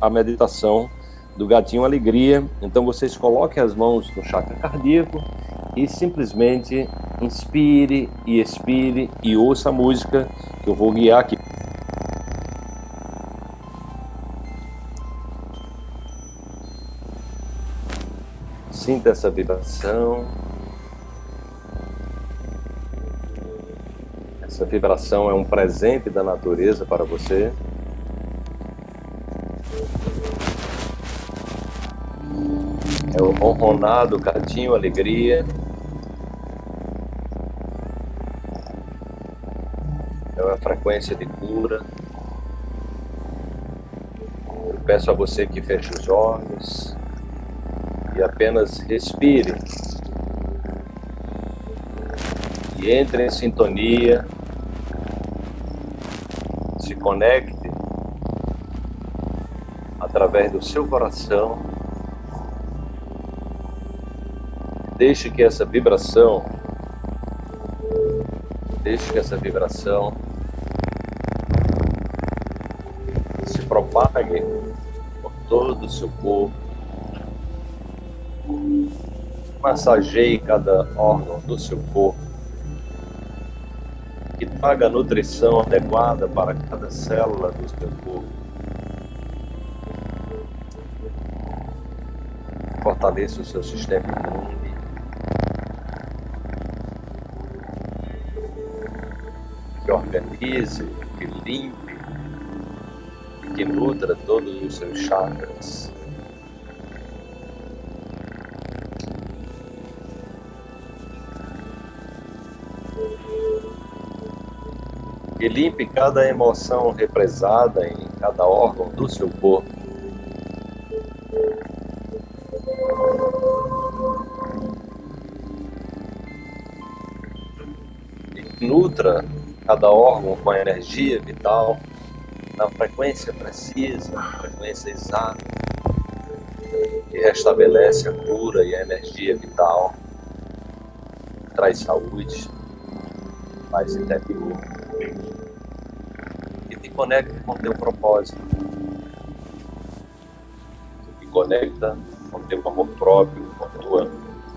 a meditação do gatinho alegria. Então vocês coloquem as mãos no chakra cardíaco e simplesmente inspire e expire e ouça a música que eu vou guiar aqui. Sinta essa vibração. Essa vibração é um presente da natureza para você. É o ronronado, gatinho, alegria. É uma frequência de cura. Eu peço a você que feche os olhos e apenas respire. E entre em sintonia. Se conecte através do seu coração Deixe que essa vibração, deixe que essa vibração se propague por todo o seu corpo. Massageie cada órgão do seu corpo. Que traga a nutrição adequada para cada célula do seu corpo. Fortaleça o seu sistema imune. Organize, que limpe que nutra todos os seus chakras. E limpe cada emoção represada em cada órgão do seu corpo. E nutra cada órgão com a energia vital, na frequência precisa, na frequência exata, que restabelece a cura e a energia vital, traz saúde, paz interior e te conecta com teu propósito, te conecta com teu amor próprio, com a tua,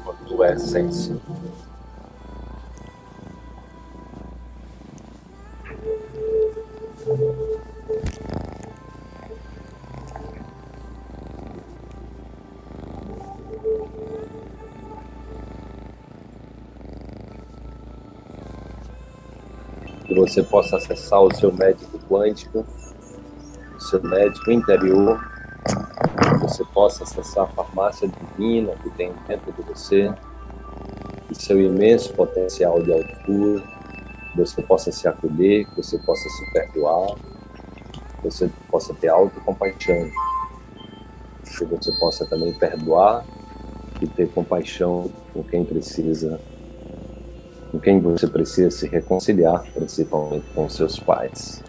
com a tua essência. Que você possa acessar o seu médico quântico, o seu médico interior, que você possa acessar a farmácia divina que tem dentro de você, o seu imenso potencial de altura, você possa se acolher, que você possa se perdoar, que você possa ter autocompaixão, que você possa também perdoar e ter compaixão com quem precisa com quem você precisa se reconciliar, principalmente com seus pais.